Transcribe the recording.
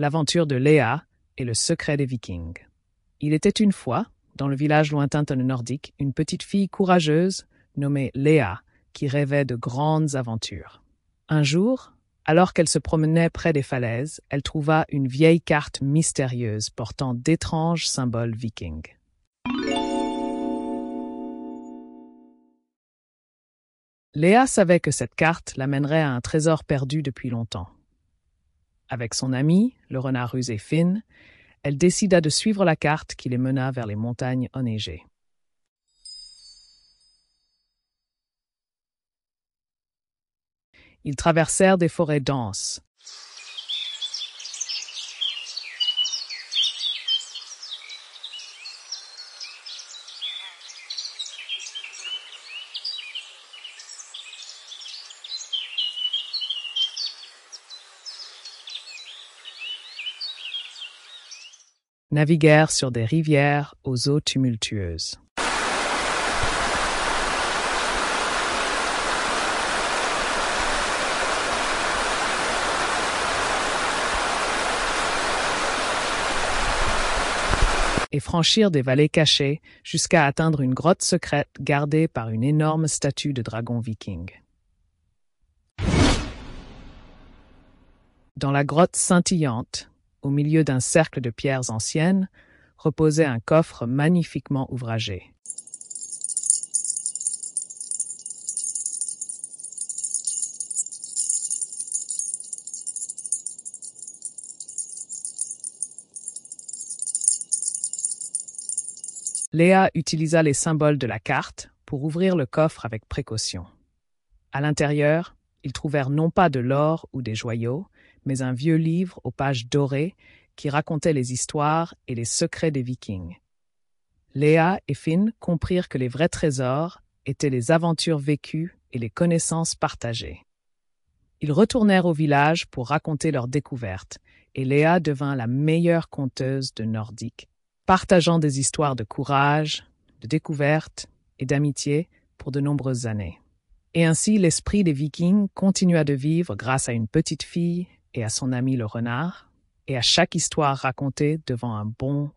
l'aventure de Léa et le secret des Vikings. Il était une fois, dans le village lointain de Nordique, une petite fille courageuse nommée Léa qui rêvait de grandes aventures. Un jour, alors qu'elle se promenait près des falaises, elle trouva une vieille carte mystérieuse portant d'étranges symboles vikings. Léa savait que cette carte l'amènerait à un trésor perdu depuis longtemps. Avec son ami, le renard rusé Finn, elle décida de suivre la carte qui les mena vers les montagnes enneigées. Ils traversèrent des forêts denses. Naviguèrent sur des rivières aux eaux tumultueuses. et franchirent des vallées cachées jusqu'à atteindre une grotte secrète gardée par une énorme statue de dragon viking. Dans la grotte scintillante, au milieu d'un cercle de pierres anciennes, reposait un coffre magnifiquement ouvragé. Léa utilisa les symboles de la carte pour ouvrir le coffre avec précaution. À l'intérieur, ils trouvèrent non pas de l'or ou des joyaux, mais un vieux livre aux pages dorées qui racontait les histoires et les secrets des Vikings. Léa et Finn comprirent que les vrais trésors étaient les aventures vécues et les connaissances partagées. Ils retournèrent au village pour raconter leurs découvertes, et Léa devint la meilleure conteuse de Nordique, partageant des histoires de courage, de découverte et d'amitié pour de nombreuses années. Et ainsi l'esprit des Vikings continua de vivre grâce à une petite fille et à son ami le renard, et à chaque histoire racontée devant un bon